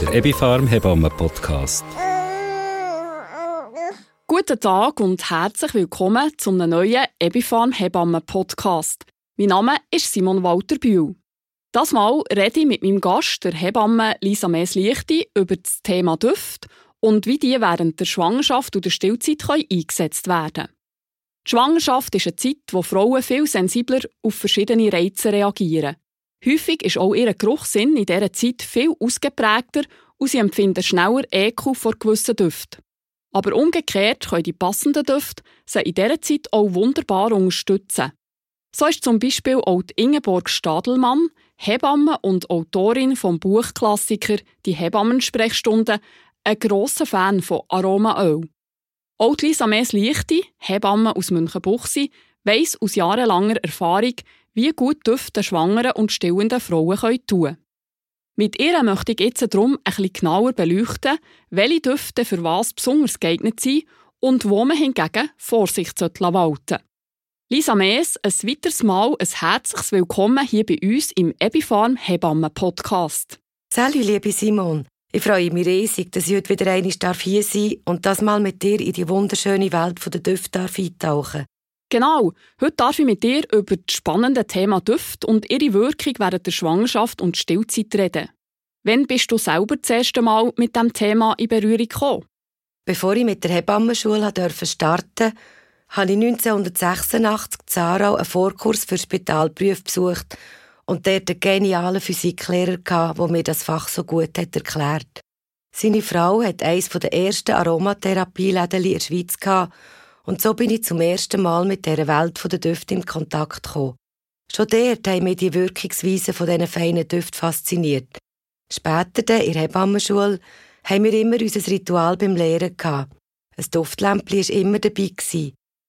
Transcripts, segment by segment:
der Ebifarm Hebammen Podcast. Guten Tag und herzlich willkommen zum neuen Ebifarm Hebammen Podcast. Mein Name ist Simon Walter Bühl. Das Mal rede ich mit meinem Gast, der Hebamme Lisa Mees-Lichti, über das Thema Düfte und wie die während der Schwangerschaft und der Stillzeit eingesetzt werden können. Die Schwangerschaft ist eine Zeit, wo Frauen viel sensibler auf verschiedene Reize reagieren. Häufig ist auch ihr Geruchssinn in dieser Zeit viel ausgeprägter und sie empfinden schneller Ekel vor gewissen Düften. Aber umgekehrt können die passenden Düfte sie in dieser Zeit auch wunderbar unterstützen. So ist zum Beispiel auch Ingeborg Stadelmann, Hebamme und Autorin vom Buchklassiker Die Hebammensprechstunde, ein grosser Fan von Aromaöl. Auch Lisa Mees-Lichti, Hebamme aus Münchenbuchsee, weiss aus jahrelanger Erfahrung, wie gut Düfte schwangeren und stillenden Frauen tun können. Mit ihr möchte ich jetzt darum ein bisschen genauer beleuchten, welche Düfte für was besonders geeignet sind und wo man hingegen Vorsicht walten sollte. Lisa Mees, ein weiteres Mal ein herzliches Willkommen hier bei uns im Ebifarm Hebammen Podcast. Salut, liebe Simon. Ich freue mich riesig, dass ich heute wieder einmal hier sein darf und das mal mit dir in die wunderschöne Welt der Düfte eintauchen Genau, heute darf ich mit dir über das spannende Thema Düfte und ihre Wirkung während der Schwangerschaft und Stillzeit reden. Wann bist du selber das erste Mal mit dem Thema in Berührung gekommen? Bevor ich mit der Hebammenschule starten habe ich 1986 in Aarau einen Vorkurs für Spitalprüf besucht und dort einen genialen Physiklehrer, der mir das Fach so gut hat erklärt Seine Frau hat eines der ersten Aromatherapieläden in der Schweiz gehabt und so bin ich zum ersten Mal mit dieser Welt der Düfte in Kontakt gekommen. Schon dort haben mich die Wirkungsweise von diesen feinen Düften fasziniert. Später, in der Hebammenschule, haben wir immer unser Ritual beim Lehren gehabt. Ein Duftlämpchen war immer dabei.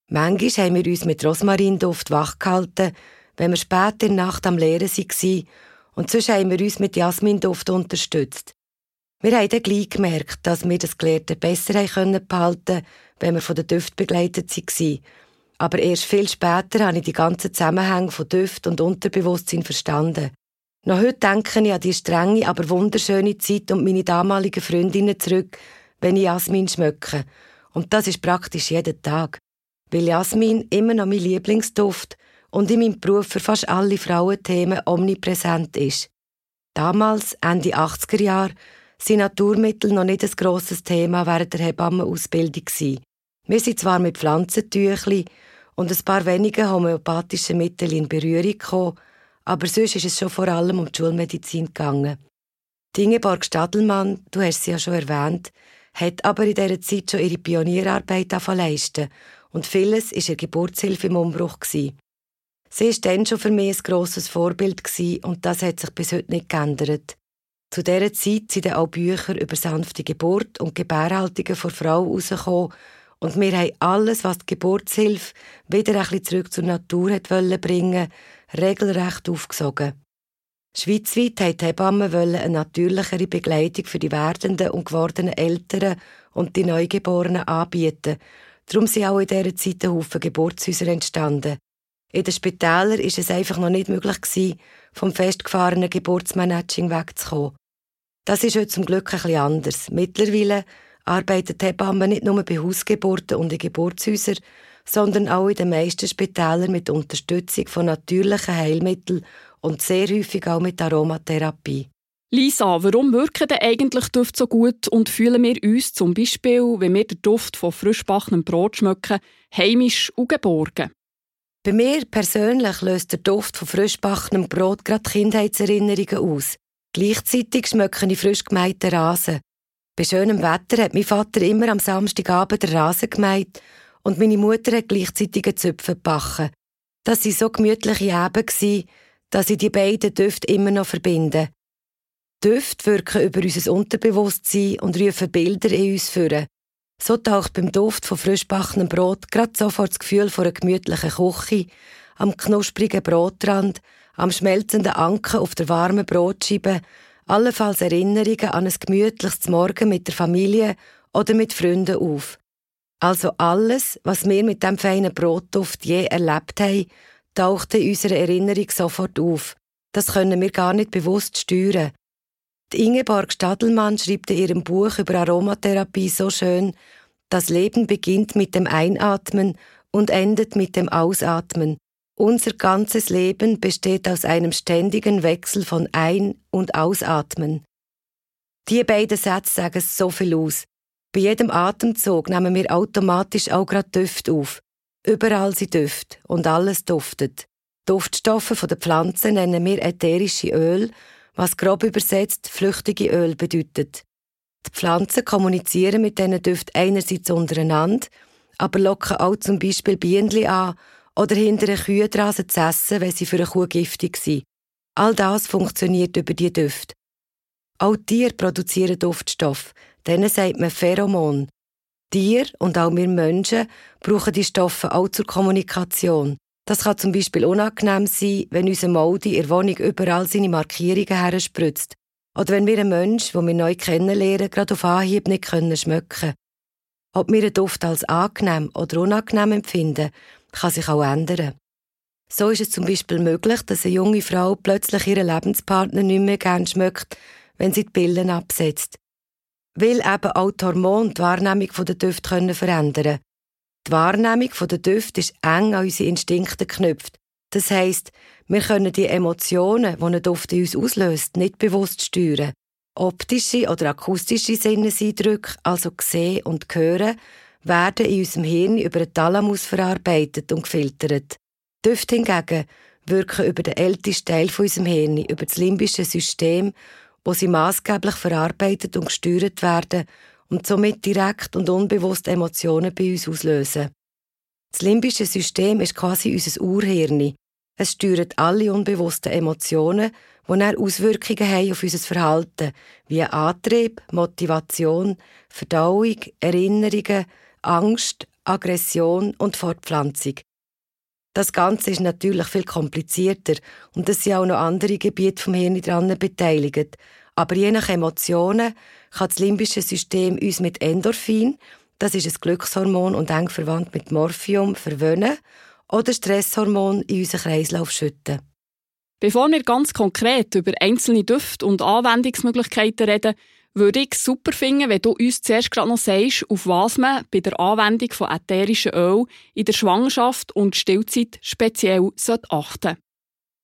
Manchmal haben wir uns mit Rosmarinduft wachgehalten, wenn wir später in der Nacht am Lehren waren, und sonst haben wir uns mit Jasminduft unterstützt. Wir haben dann gleich gemerkt, dass wir das Gelehrte besser behalten können, wenn wir von den Düften begleitet waren. Aber erst viel später habe ich die ganzen Zusammenhänge von Düft und Unterbewusstsein verstanden. Noch heute denke ich an die strenge, aber wunderschöne Zeit und meine damaligen Freundinnen zurück, wenn ich Jasmin schmecke. Und das ist praktisch jeden Tag. Weil Jasmin immer noch mein Lieblingsduft und in meinem Beruf für fast alle Frauenthemen omnipräsent ist. Damals, Ende 80er Jahre, sind Naturmittel noch nicht ein grosses Thema während der Hebammenausbildung. Wir sind zwar mit Pflanzentüchli und ein paar wenige homöopathischen Mittel in Berührung gekommen, aber sonst ist es schon vor allem um die Schulmedizin gegangen. Die Stadelmann, du hast sie ja schon erwähnt, hat aber in dieser Zeit schon ihre Pionierarbeit leisten und vieles war ihr Geburtshilfe im Umbruch. Gewesen. Sie war dann schon für mich ein grosses Vorbild und das hat sich bis heute nicht geändert. Zu dieser Zeit sind auch Bücher über sanfte Geburt und Gebärhaltungen vor Frau herausgekommen, und wir haben alles, was die Geburtshilfe wieder ein bisschen zurück zur Natur hat bringen regelrecht aufgesogen. Schweizweit wollten die Hebammen eine natürlichere Begleitung für die werdenden und gewordenen Eltern und die Neugeborenen anbieten. Darum sind auch in dieser Zeit ein Haufen Geburtshäuser entstanden. In den Spitälern war es einfach noch nicht möglich vom festgefahrenen Geburtsmanaging wegzukommen. Das ist heute zum Glück ein bisschen anders. Mittlerweile arbeitet Hebammen nicht nur bei Hausgeburten und in Geburtshäusern, sondern auch in den meisten Spitälern mit Unterstützung von natürlichen Heilmitteln und sehr häufig auch mit Aromatherapie. Lisa, warum wirken denn eigentlich Düfte so gut und fühlen wir uns zum Beispiel, wenn wir den Duft von frischbackenem Brot schmecken, heimisch und geborgen? Bei mir persönlich löst der Duft von frischbackenem Brot gerade Kindheitserinnerungen aus. Gleichzeitig schmecke ich frisch gemähten Rasen. Bei schönem Wetter hat mein Vater immer am Samstagabend den Rasen gemäht und meine Mutter hat gleichzeitig einen Zöpfe gebacken. Das waren so gemütliche Abende, dass ich die beiden Düfte immer noch verbinde. Düfte wirken über unser Unterbewusstsein und rufen Bilder in uns führen. So taucht beim Duft von frischbackenem Brot gerade sofort das Gefühl von einer gemütlichen Küche, am knusprigen Brotrand, am schmelzenden Anken auf der warmen Brotscheibe allenfalls Erinnerungen an ein gemütliches Morgen mit der Familie oder mit Freunden auf. Also alles, was wir mit dem feinen Brotduft je erlebt haben, taucht in unserer Erinnerung sofort auf. Das können wir gar nicht bewusst steuern. Die Ingeborg Stadelmann schreibt in ihrem Buch über Aromatherapie so schön, das Leben beginnt mit dem Einatmen und endet mit dem Ausatmen. Unser ganzes Leben besteht aus einem ständigen Wechsel von Ein- und Ausatmen. Die beiden Sätze sagen so viel aus. Bei jedem Atemzug nehmen wir automatisch auch gerade Düfte auf. Überall sind Düfte und alles duftet. Duftstoffe von der Pflanzen nennen wir ätherische Öl, was grob übersetzt flüchtige Öl bedeutet. Die Pflanzen kommunizieren mit diesen Düften einerseits untereinander, aber locken auch zum Beispiel Bienen an oder hindern Kühe daran, sie zu essen, wenn sie für eine Kuh giftig sind. All das funktioniert über die Düfte. Auch Tiere produzieren Duftstoffe, denen sagt man Pheromon. Tiere und auch wir Menschen brauchen die Stoffe auch zur Kommunikation. Das kann zum Beispiel unangenehm sein, wenn unser Moldi in der Wohnung überall seine Markierungen herspritzt. Oder wenn wir einen Menschen, den wir neu kennenlernen, gerade auf Anhieb nicht können schmecken Ob wir einen Duft als angenehm oder unangenehm empfinden, kann sich auch ändern. So ist es zum Beispiel möglich, dass eine junge Frau plötzlich ihren Lebenspartner nicht mehr gern schmeckt, wenn sie die Pillen absetzt. Weil eben auch die Hormone die Wahrnehmung der Düfte verändern können. Die Wahrnehmung der Düfte ist eng an unsere Instinkte geknüpft. Das heisst, wir können die Emotionen, die ein Duft in uns auslöst, nicht bewusst steuern. Optische oder akustische Sinneseindrücke, also sehen und hören, werden in unserem Hirn über den Thalamus verarbeitet und gefiltert. Düfte hingegen wirken über den ältesten Teil von unserem Hirn, über das limbische System, wo sie maßgeblich verarbeitet und gesteuert werden und somit direkt und unbewusst Emotionen bei uns auslösen. Das limbische System ist quasi unser Urhirn. Es steuert alle unbewussten Emotionen, die dann Auswirkungen haben auf unser Verhalten, wie Antrieb, Motivation, Verdauung, Erinnerungen, Angst, Aggression und Fortpflanzung. Das Ganze ist natürlich viel komplizierter und es sind auch noch andere Gebiete vom Hirn daran beteiligt. Aber je nach Emotionen kann das limbische System uns mit Endorphin, das ist ein Glückshormon und eng verwandt mit Morphium, verwöhnen oder Stresshormon in unseren Kreislauf schütten. Bevor wir ganz konkret über einzelne Düfte und Anwendungsmöglichkeiten reden, würde ich super finden, wenn du uns zuerst gerade noch sagst, auf was man bei der Anwendung von ätherischen Öl in der Schwangerschaft und Stillzeit speziell achten sollte.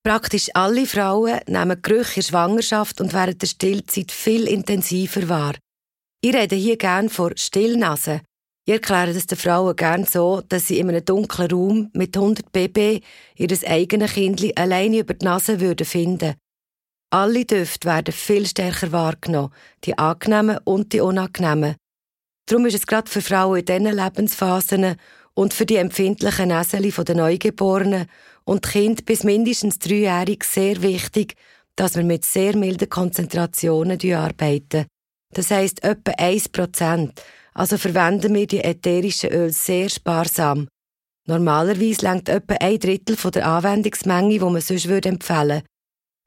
Praktisch alle Frauen nehmen Gerüche in Schwangerschaft und während der Stillzeit viel intensiver wahr. Ich rede hier gerne von Stillnasen. Ich erkläre das den Frauen gerne so, dass sie in einem dunklen Raum mit 100 Baby ihr eigenes Kind alleine über die Nase würden finden. Alle Düfte werden viel stärker wahrgenommen, die angenehmen und die unangenehmen. Darum ist es gerade für Frauen in diesen Lebensphasen und für die empfindlichen Näseli der Neugeborenen und Kind bis mindestens dreijährig sehr wichtig, dass wir mit sehr milden Konzentrationen arbeiten. Das heisst etwa 1%. Also verwenden wir die ätherischen Öle sehr sparsam. Normalerweise längt etwa ein Drittel von der Anwendungsmenge, die man sonst empfehlen würde.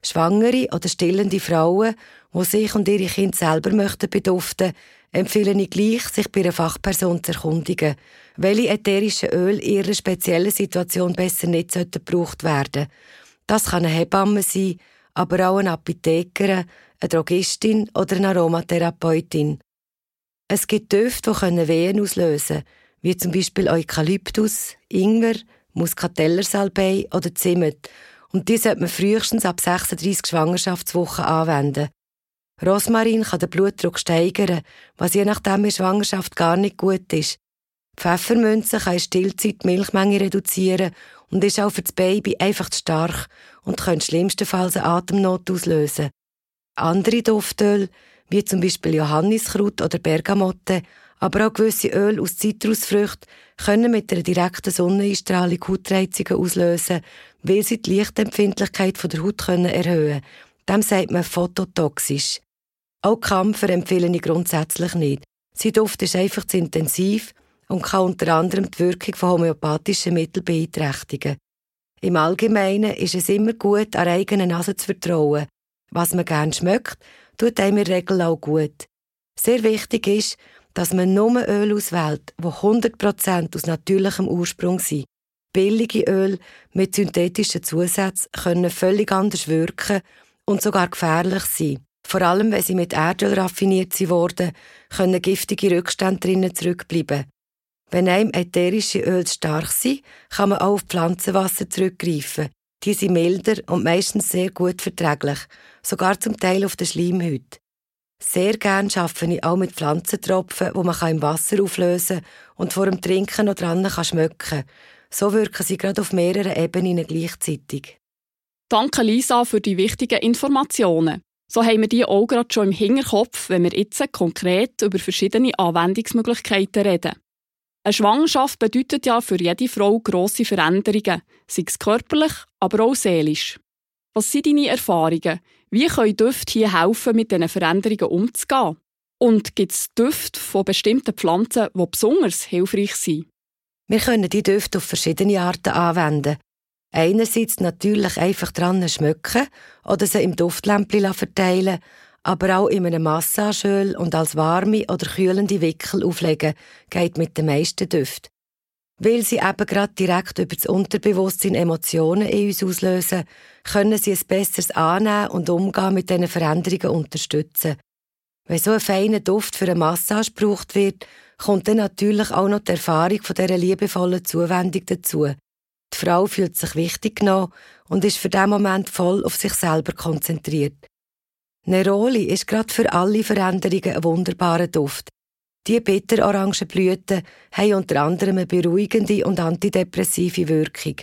Schwangere oder stillende Frauen, die sich und ihre Kinder selber möchten beduften, empfehle ich gleich, sich bei einer Fachperson zu erkundigen, welche ätherischen Öl in ihrer speziellen Situation besser nicht gebraucht werden Das kann eine Hebamme sein, aber auch eine Apothekerin, eine Drogistin oder eine Aromatherapeutin. Es gibt Düfte, die Wehen auslösen können, wie zum Beispiel Eukalyptus, Ingwer, Muscatellersalbei oder Zimt. Und die sollte man frühestens ab 36 Schwangerschaftswochen anwenden. Rosmarin kann den Blutdruck steigern, was je nachdem in Schwangerschaft gar nicht gut ist. Pfeffermünze kann in Stillzeit die Milchmenge reduzieren und ist auch für das Baby einfach zu stark und könnte schlimmstenfalls eine Atemnot auslösen. Andere Duftöl, wie zum Beispiel Johanniskraut oder Bergamotte, aber auch gewisse Öl aus Zitrusfrüchten, können mit einer direkten Sonneneinstrahlung Hautreizungen auslösen, weil sie die Lichtempfindlichkeit der Haut erhöhen können. Dem sagt man phototoxisch. Auch Kampfer empfehle ich grundsätzlich nicht. Sie Duft ist einfach zu intensiv und kann unter anderem die Wirkung von homöopathischen Mitteln beeinträchtigen. Im Allgemeinen ist es immer gut, an eigene Nase zu vertrauen. Was man gerne schmeckt, tut einem in der Regel auch gut. Sehr wichtig ist, dass man nur Öl auswählt, wo 100% aus natürlichem Ursprung sind. Billige Öl mit synthetischen Zusätzen können völlig anders wirken und sogar gefährlich sein. Vor allem, wenn sie mit Erdöl raffiniert wurden, können giftige Rückstände drinnen zurückbleiben. Wenn einem ätherische Öle stark sind, kann man auch auf Pflanzenwasser zurückgreifen. Die sind milder und meistens sehr gut verträglich, sogar zum Teil auf der Schleimhaut. Sehr gern arbeite ich auch mit Pflanzentropfen, wo man im Wasser auflösen kann und vor dem Trinken noch dran kann schmecken. So wirken sie gerade auf mehreren Ebenen gleichzeitig. Danke Lisa für die wichtigen Informationen. So haben wir die auch gerade schon im Hinterkopf, wenn wir jetzt konkret über verschiedene Anwendungsmöglichkeiten reden. Eine Schwangerschaft bedeutet ja für jede Frau grosse Veränderungen, sei es körperlich, aber auch seelisch. Was sind deine Erfahrungen? Wie können Düfte hier helfen, mit diesen Veränderungen umzugehen? Und gibt es Düfte von bestimmten Pflanzen, die besonders hilfreich sind? Wir können die Düfte auf verschiedene Arten anwenden. Einerseits natürlich einfach dran schmücken oder sie im Duftlämpchen verteilen, aber auch in einem Massageöl und als warme oder kühlende Wickel auflegen, geht mit den meisten Düften. Weil sie eben gerade direkt über das Unterbewusstsein Emotionen in uns auslösen, können sie ein besseres Annehmen und Umgehen mit diesen Veränderungen unterstützen. Wenn so ein feiner Duft für eine Massage gebraucht wird, kommt dann natürlich auch noch die Erfahrung von dieser liebevollen Zuwendung dazu. Die Frau fühlt sich wichtig genommen und ist für den Moment voll auf sich selber konzentriert. Neroli ist gerade für alle Veränderungen ein wunderbarer Duft. Die Bitterorangenblüten haben unter anderem eine beruhigende und antidepressive Wirkung.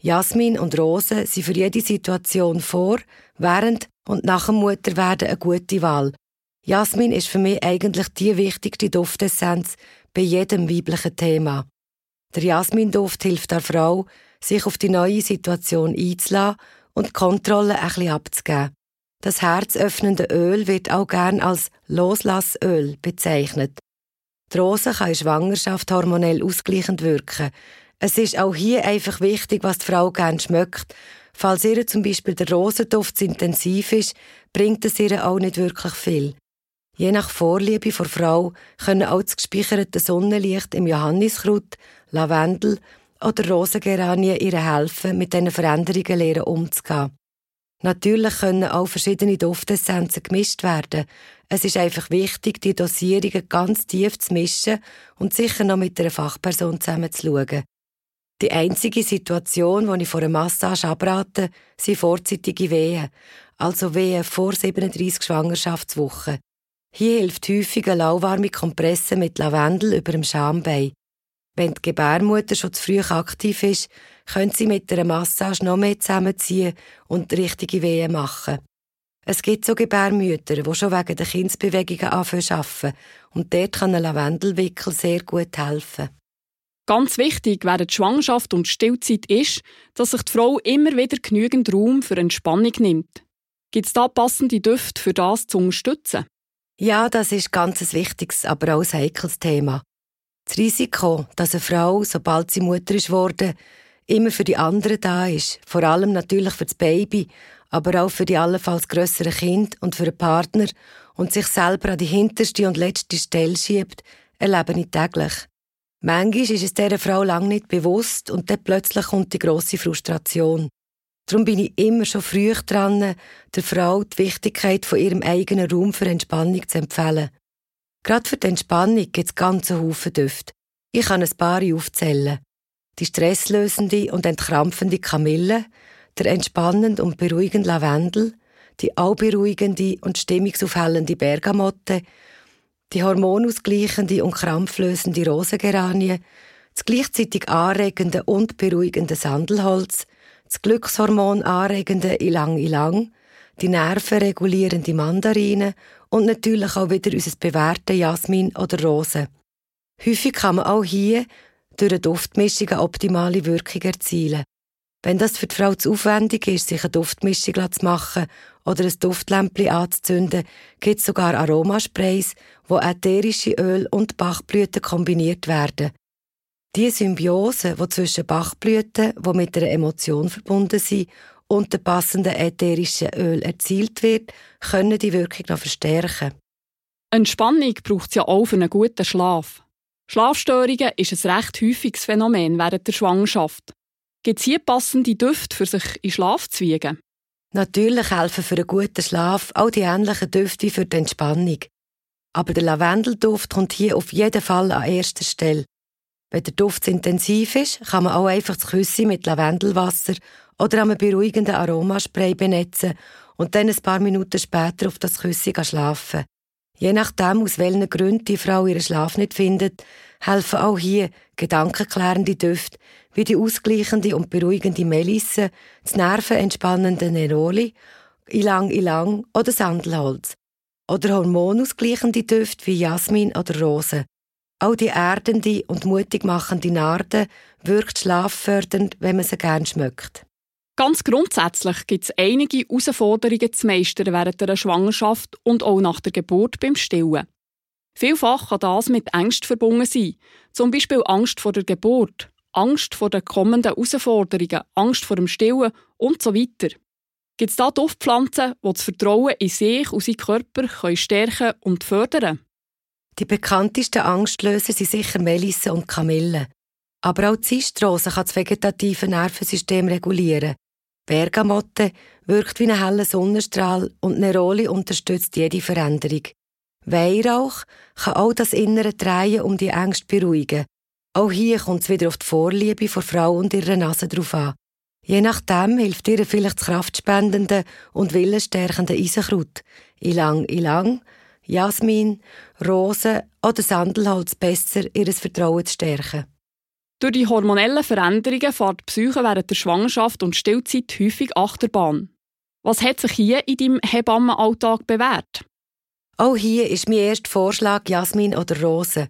Jasmin und Rosen sind für jede Situation vor, während und nach dem Mutterwerden eine gute Wahl. Jasmin ist für mich eigentlich die wichtigste Duftessenz bei jedem weiblichen Thema. Der Jasminduft hilft der Frau, sich auf die neue Situation einzulassen und die Kontrolle ein bisschen abzugeben. Das herzöffnende Öl wird auch gern als Loslassöl bezeichnet. Die Rose kann in Schwangerschaft hormonell ausgleichend wirken. Es ist auch hier einfach wichtig, was die Frau gern schmeckt. Falls ihr zum Beispiel der Rosenduft intensiv ist, bringt es ihr auch nicht wirklich viel. Je nach Vorliebe der Frau können auch das gespeicherte Sonnenlicht im Johanniskraut, Lavendel oder Rosengeranien ihr helfen, mit diesen Veränderungen lernen umzugehen. Natürlich können auch verschiedene Duftessenzen gemischt werden. Es ist einfach wichtig, die Dosierungen ganz tief zu mischen und sicher noch mit einer Fachperson zusammen zu schauen. Die einzige Situation, die ich vor einer Massage abrate, sind vorzeitige Wehen, also Wehen vor 37 Schwangerschaftswochen. Hier hilft häufig eine lauwarme Kompresse mit Lavendel über dem Schambein. Wenn die Gebärmutter schon zu früh aktiv ist, können sie mit einer Massage noch mehr zusammenziehen und richtige Wehen machen. Es gibt so Gebärmütter, die schon wegen der Kindsbewegungen anfangen zu arbeiten. Und dort kann ein Lavendelwickel sehr gut helfen. Ganz wichtig während Schwangerschaft und Stillzeit ist, dass sich die Frau immer wieder genügend Raum für Entspannung nimmt. Gibt es da passende Düfte für das zu unterstützen? Ja, das ist ganz ein wichtiges, aber auch ein heikles Thema. Das Risiko, dass eine Frau, sobald sie Mutter ist worden, immer für die anderen da ist, vor allem natürlich für das Baby, aber auch für die allenfalls grösseren Kind und für den Partner und sich selber an die hinterste und letzte Stelle schiebt, erlebe ich täglich. Manchmal ist es dieser Frau lang nicht bewusst und dann plötzlich kommt die grosse Frustration. Darum bin ich immer schon früh dran, der Frau die Wichtigkeit von ihrem eigenen Raum für Entspannung zu empfehlen. Gerade für die Entspannung gibt es ganze Haufen Düfte. Ich kann ein paar aufzählen. Die stresslösende und entkrampfende Kamille, der entspannende und beruhigende Lavendel, die allberuhigende und stimmungsaufhellende Bergamotte, die hormonausgleichende und krampflösende Rosengeranie, das gleichzeitig anregende und beruhigende Sandelholz, das Glückshormon anregende Ilang Ilang, die nervenregulierende Mandarine und natürlich auch wieder unser bewährte Jasmin oder Rose. Häufig kann man auch hier durch eine Duftmischung eine optimale Wirkung erzielen. Wenn das für die Frau zu aufwendig ist, sich eine Duftmischung zu machen oder ein Duftlämpchen anzuzünden, gibt es sogar Aromasprays, wo ätherische Öl und Bachblüten kombiniert werden. Die Symbiose, die zwischen Bachblüten, die mit einer Emotion verbunden sind, und dem passenden ätherischen Öl erzielt wird, können die Wirkung noch verstärken. Entspannung braucht es ja auch für einen guten Schlaf. Schlafstörungen ist ein recht häufiges Phänomen während der Schwangerschaft. Gibt es hier passende Düfte für sich in Schlaf zu wiegen? Natürlich helfen für einen guten Schlaf auch die ähnlichen Düfte wie für die Entspannung. Aber der Lavendelduft kommt hier auf jeden Fall an erster Stelle. Wenn der Duft intensiv ist, kann man auch einfach das Küssi mit Lavendelwasser oder einem beruhigenden Aromaspray benetzen und dann ein paar Minuten später auf das Küssi schlafen. Je nachdem, aus welchen Gründen die Frau ihren Schlaf nicht findet, helfen auch hier gedankenklärende Düfte wie die ausgleichende und beruhigende Melisse, das nervenentspannende Neroli, Ilang Ilang oder Sandelholz. Oder hormonausgleichende Düfte wie Jasmin oder Rose. Auch die erdende und mutig machende Narde wirkt schlaffördernd, wenn man sie gern schmeckt. Ganz grundsätzlich gibt es einige Herausforderungen zu meistern während der Schwangerschaft und auch nach der Geburt beim Stillen. Vielfach kann das mit Angst verbunden sein, zum Beispiel Angst vor der Geburt, Angst vor den kommenden Herausforderungen, Angst vor dem Stillen und so weiter. Gibt es da Duftpflanzen, die das Vertrauen in sich und seinen Körper können stärken und fördern Die bekanntesten Angstlöser sind sicher Melisse und Kamille. Aber auch Zistrose kann das vegetative Nervensystem regulieren. Bergamotte wirkt wie ein heller Sonnenstrahl und Neroli unterstützt jede Veränderung. Weihrauch kann auch das innere Drehen um die Ängste beruhigen. Auch hier kommt es wieder auf die Vorliebe von Frau und ihrer Nase drauf an. Je nachdem hilft ihr vielleicht das kraftspendende und willensstärkende Eisenkraut. Ilang Ilang, Jasmin, Rose oder Sandelholz besser, ihr Vertrauen zu stärken. Durch die hormonellen Veränderungen fährt die Psyche während der Schwangerschaft und Stillzeit häufig Achterbahn. Was hat sich hier in deinem Hebammenalltag bewährt? Auch hier ist mein erster Vorschlag Jasmin oder Rose.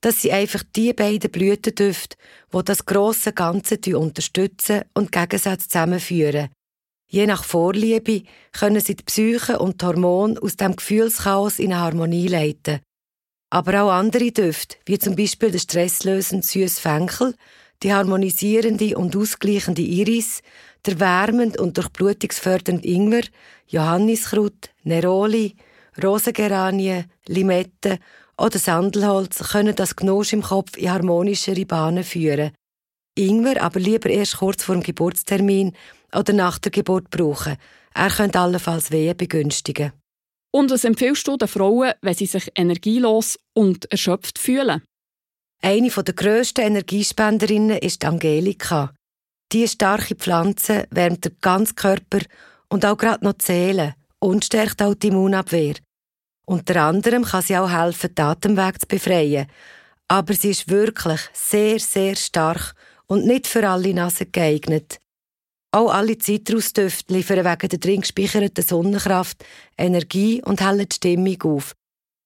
Das sind einfach die beiden Blütendüfte, die das grosse Ganze unterstützen und Gegensätze zusammenführen. Je nach Vorliebe können sie die Psyche und die Hormone aus dem Gefühlschaos in eine Harmonie leiten. Aber auch andere Düfte, wie zum Beispiel der stresslösende süße Fenchel, die harmonisierende und ausgleichende Iris, der wärmend und durchblutungsfördernde Ingwer, Johanniskraut, Neroli, Rosengeranie, Limette oder Sandelholz können das Gnosch im Kopf in harmonischere Bahnen führen. Ingwer aber lieber erst kurz vor dem Geburtstermin oder nach der Geburt brauchen. Er könnte allenfalls Wehen begünstigen. Und was empfiehlst du den Frauen, wenn sie sich energielos und erschöpft fühlen? Eine der grössten Energiespenderinnen ist Angelika. Diese starke Pflanze wärmt den ganzen Körper und auch gerade noch die Seele und stärkt auch die Immunabwehr. Unter anderem kann sie auch helfen, den Atemweg zu befreien. Aber sie ist wirklich sehr, sehr stark und nicht für alle Nasen geeignet. Auch alle Zitrusdüfte liefern wegen der drin gespeicherten Sonnenkraft Energie und hellen die Stimmung auf.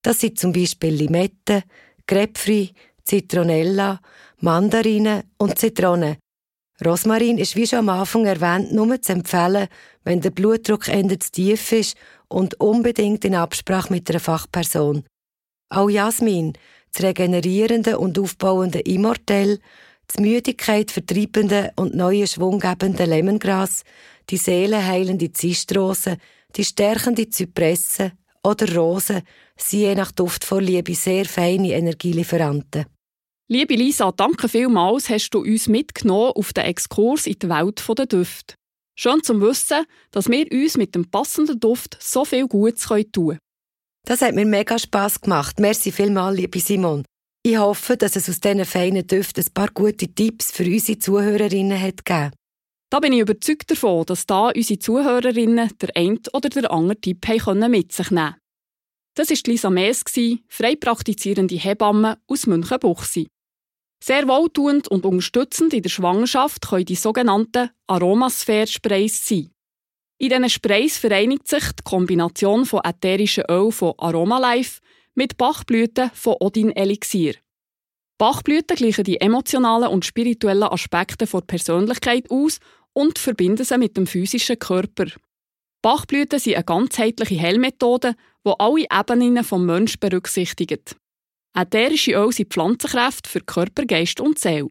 Das sind zum Beispiel Limette, Grapefruit, Zitronella, Mandarinen und Zitronen. Rosmarin ist wie schon am Anfang erwähnt nur zu empfehlen, wenn der Blutdruck endet zu tief ist und unbedingt in Absprache mit einer Fachperson. Auch Jasmin, das regenerierende und aufbauende Immortell, das Müdigkeit vertreibende und neue Schwung gebende Lemongras, die seelenheilende Zistrose, die stärkende Zypresse oder Rose sind je nach Duftvorliebe sehr feine Energielieferanten. Liebe Lisa, danke vielmals, hast du uns mitgenommen auf den Exkurs in die Welt der Düfte. Schön zu wissen, dass wir uns mit dem passenden Duft so viel Gutes tun können. Das hat mir mega Spass gemacht. Merci vielmals, liebe Simon. Ich hoffe, dass es aus diesen feinen Düften ein paar gute Tipps für unsere Zuhörerinnen hat gegeben. Da bin ich überzeugt davon, dass da unsere Zuhörerinnen der ein oder der andere Tipp haben mit sich nehmen Das war Lisa Mees, frei praktizierende Hebamme aus Münchenbuchsee. Sehr wohltuend und unterstützend in der Schwangerschaft können die sogenannten Aromasphäre-Sprays sein. In diesen Sprays vereinigt sich die Kombination von ätherischen Öl von Aromalife mit Bachblüten von Odin Elixier. Bachblüten gleichen die emotionalen und spirituellen Aspekte der Persönlichkeit aus und verbinden sie mit dem physischen Körper. Bachblüten sind eine ganzheitliche Heilmethode, die alle Ebenen des Menschen berücksichtigt. Ätherische Öl sind Pflanzenkräfte für Körper, Geist und Seele.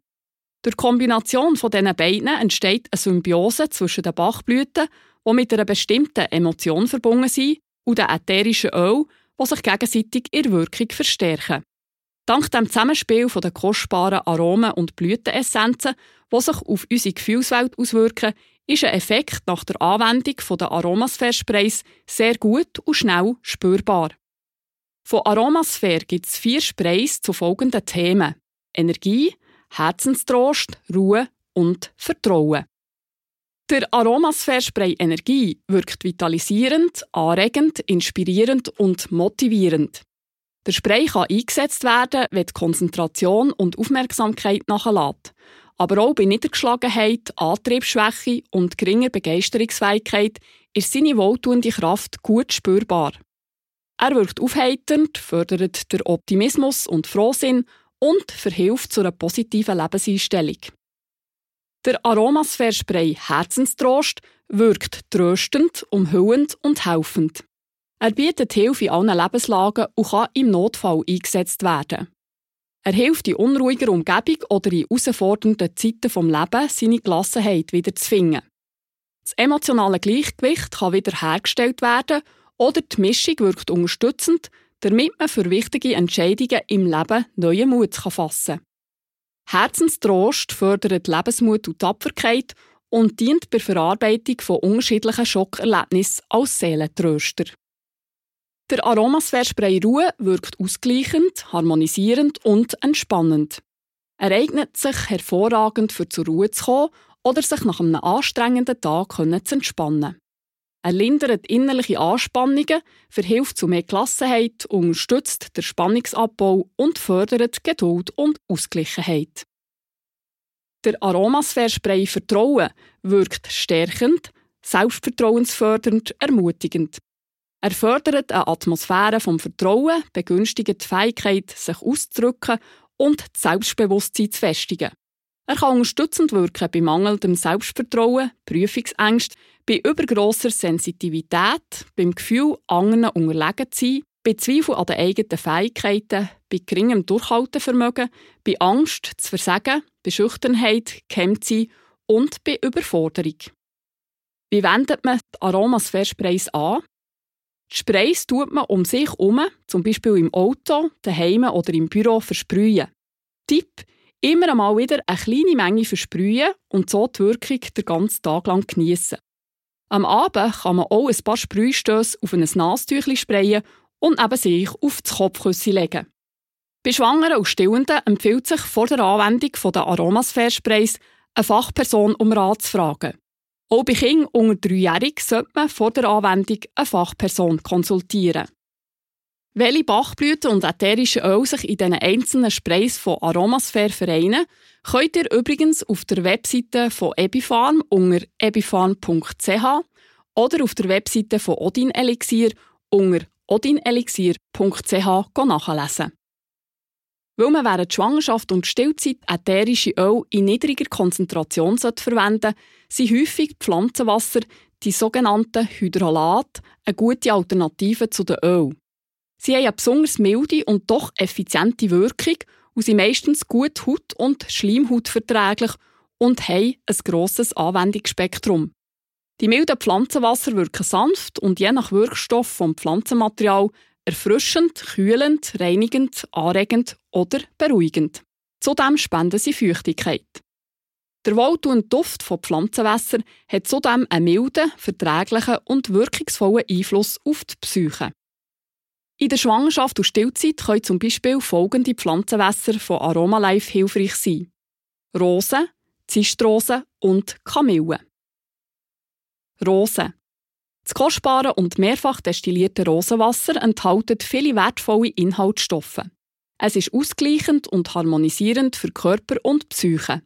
Durch Kombination von diesen beiden entsteht eine Symbiose zwischen den Bachblüten, die mit einer bestimmten Emotion verbunden sind, und den ätherischen Öl, die sich gegenseitig ihre Wirkung verstärken. Dank dem Zusammenspiel den kostbaren Aromen und Blütenessenzen, die sich auf unsere Gefühlswelt auswirken, ist ein Effekt nach der Anwendung der Aromasphäre-Sprays sehr gut und schnell spürbar. Von Aromasphäre gibt es vier Sprays zu folgenden Themen: Energie, Herzenstrost, Ruhe und Vertrauen. Der Aromasphäre-Spray Energie wirkt vitalisierend, anregend, inspirierend und motivierend. Der Spray kann eingesetzt werden, wenn die Konzentration und Aufmerksamkeit nachlässt, aber auch bei Niedergeschlagenheit, Antriebsschwäche und geringer Begeisterungsfähigkeit ist seine wohltuende Kraft gut spürbar. Er wirkt aufheiternd, fördert den Optimismus und Frohsinn und verhilft zu einer positiven Lebenseinstellung. Der Aromasphäre-Spray Herzenstrost wirkt tröstend, umhüllend und helfend. Er bietet Hilfe in allen Lebenslagen und kann im Notfall eingesetzt werden. Er hilft in unruhiger Umgebung oder in herausfordernden Zeiten vom Leben, seine Gelassenheit wieder zu finden. Das emotionale Gleichgewicht kann wieder hergestellt werden oder die Mischung wirkt unterstützend, damit man für wichtige Entscheidungen im Leben neue Mut fassen kann. Herzenstrost fördert Lebensmut und Tapferkeit und dient bei Verarbeitung von unterschiedlichen Schockerlebnissen als Seelentröster. Der Aromasphäre-Spray Ruhe wirkt ausgleichend, harmonisierend und entspannend. Er eignet sich hervorragend für zur Ruhe zu kommen oder sich nach einem anstrengenden Tag zu entspannen. Er lindert innerliche Anspannungen, verhilft zu mehr Gelassenheit, unterstützt den Spannungsabbau und fördert Geduld und Ausgleichheit. Der Aromasphäre-Spray Vertrauen wirkt stärkend, selbstvertrauensfördernd, ermutigend. Er fördert eine Atmosphäre vom Vertrauen, begünstigt die Fähigkeit, sich auszudrücken und das Selbstbewusstsein zu festigen. Er kann unterstützend wirken bei mangelndem Selbstvertrauen, Prüfungsängst, bei übergrosser Sensitivität, beim Gefühl, anderen unterlegen zu sein, bei Zweifel an den eigenen Fähigkeiten, bei geringem Durchhaltevermögen, bei Angst zu versagen, bei Schüchternheit, gehemmt sein und bei Überforderung. Wie wendet man die Aromasphäre-Sprays an? Die Sprays tut man um sich herum, zum Beispiel im Auto, daheim oder im Büro, versprühen. Tipp: Immer einmal wieder eine kleine Menge versprühen und so die Wirkung den ganzen Tag lang genießen. Am Abend kann man auch ein paar Sprühstöße auf ein Nastüchli sprayen und eben sich auf das Kopfkissen legen. Bei Schwangeren und Stillenden empfiehlt sich vor der Anwendung der Aromasphäre-Sprays eine Fachperson um Rat zu fragen. Auch bei Kindern unter dreijährig sollte man vor der Anwendung eine Fachperson konsultieren. Welche Bachblüten und ätherische Öle sich in den einzelnen Sprays von Aromasphäre vereinen, könnt ihr übrigens auf der Webseite von Ebifarm unter ebifarm.ch oder auf der Webseite von Odin Elixier unter odinelixier.ch nachlesen. Weil man während Schwangerschaft und Stillzeit ätherische Öl in niedriger Konzentration verwenden sollte, sind häufig Pflanzenwasser, die sogenannten Hydrolate, eine gute Alternative zu den Öl. Sie haben eine besonders milde und doch effiziente Wirkung und sind meistens gut haut- und schleimhautverträglich und haben ein grosses Anwendungsspektrum. Die milden Pflanzenwasser wirken sanft und je nach Wirkstoff vom Pflanzenmaterial erfrischend, kühlend, reinigend, anregend oder beruhigend. Zudem spenden sie Feuchtigkeit. Der wohltuende Duft von Pflanzenwässer hat zudem einen milden, verträglichen und wirkungsvollen Einfluss auf die Psyche. In der Schwangerschaft und Stillzeit können zum Beispiel folgende Pflanzenwässer von Aromalife hilfreich sein. Rosen, Zistrose und Kamille. Rosen. Das kostbare und mehrfach destillierte Rosenwasser enthält viele wertvolle Inhaltsstoffe. Es ist ausgleichend und harmonisierend für Körper und Psyche.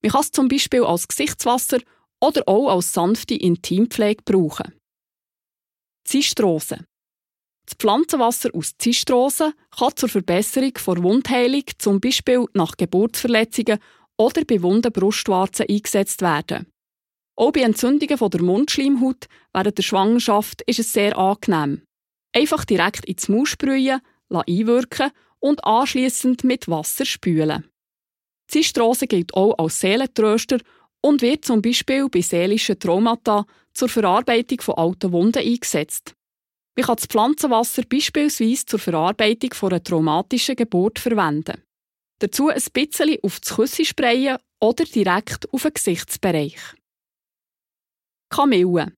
Man kann es zum Beispiel als Gesichtswasser oder auch als sanfte Intimpflege brauchen. Zistrose. Das Pflanzenwasser aus Zistrose kann zur Verbesserung der Wundheilung, zum Beispiel nach Geburtsverletzungen oder bei wunden Brustwarzen eingesetzt werden. Auch bei Entzündungen der Mundschleimhaut während der Schwangerschaft ist es sehr angenehm. Einfach direkt ins Maul sprühen, einwirken und anschließend mit Wasser spülen. Zistrose gilt auch als Seelentröster und wird zum Beispiel bei seelischen Traumata zur Verarbeitung von alten Wunden eingesetzt. Man kann das Pflanzenwasser beispielsweise zur Verarbeitung von einer traumatischen Geburt verwenden. Dazu ein bisschen auf das Küsse sprayen oder direkt auf den Gesichtsbereich. Kamille.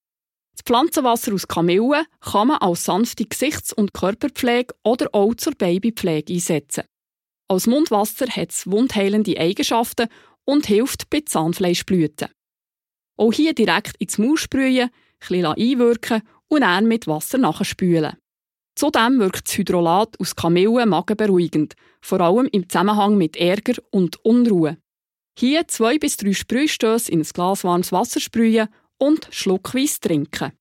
Das Pflanzenwasser aus Kamille kann man als sanfte Gesichts- und Körperpflege oder auch zur Babypflege einsetzen. Als Mundwasser hat es wundheilende Eigenschaften und hilft bei Zahnfleischblüten. Auch hier direkt ins Maul sprühen, ein einwirken und dann mit Wasser nachspülen. Zudem wirkt das Hydrolat aus Kamille magenberuhigend, vor allem im Zusammenhang mit Ärger und Unruhe. Hier zwei bis drei Sprühstöße in ein Glas warmes Wasser sprühen und schluckweise trinken.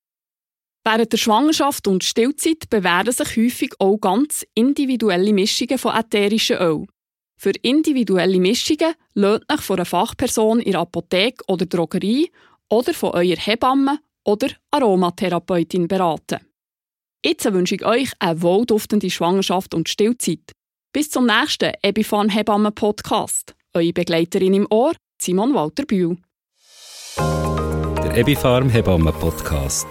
Während der Schwangerschaft und Stillzeit bewähren sich häufig auch ganz individuelle Mischungen von ätherischen Öl. Für individuelle Mischungen lasst euch von einer Fachperson in der Apotheke oder Drogerie oder von eurer Hebamme oder Aromatherapeutin beraten. Jetzt wünsche ich euch eine wohlduftende Schwangerschaft und Stillzeit. Bis zum nächsten Ebifan Hebammen Podcast. Eure Begleiterin im Ohr, Simon Walter Bühl. Der Ebifarm Hebammen Podcast.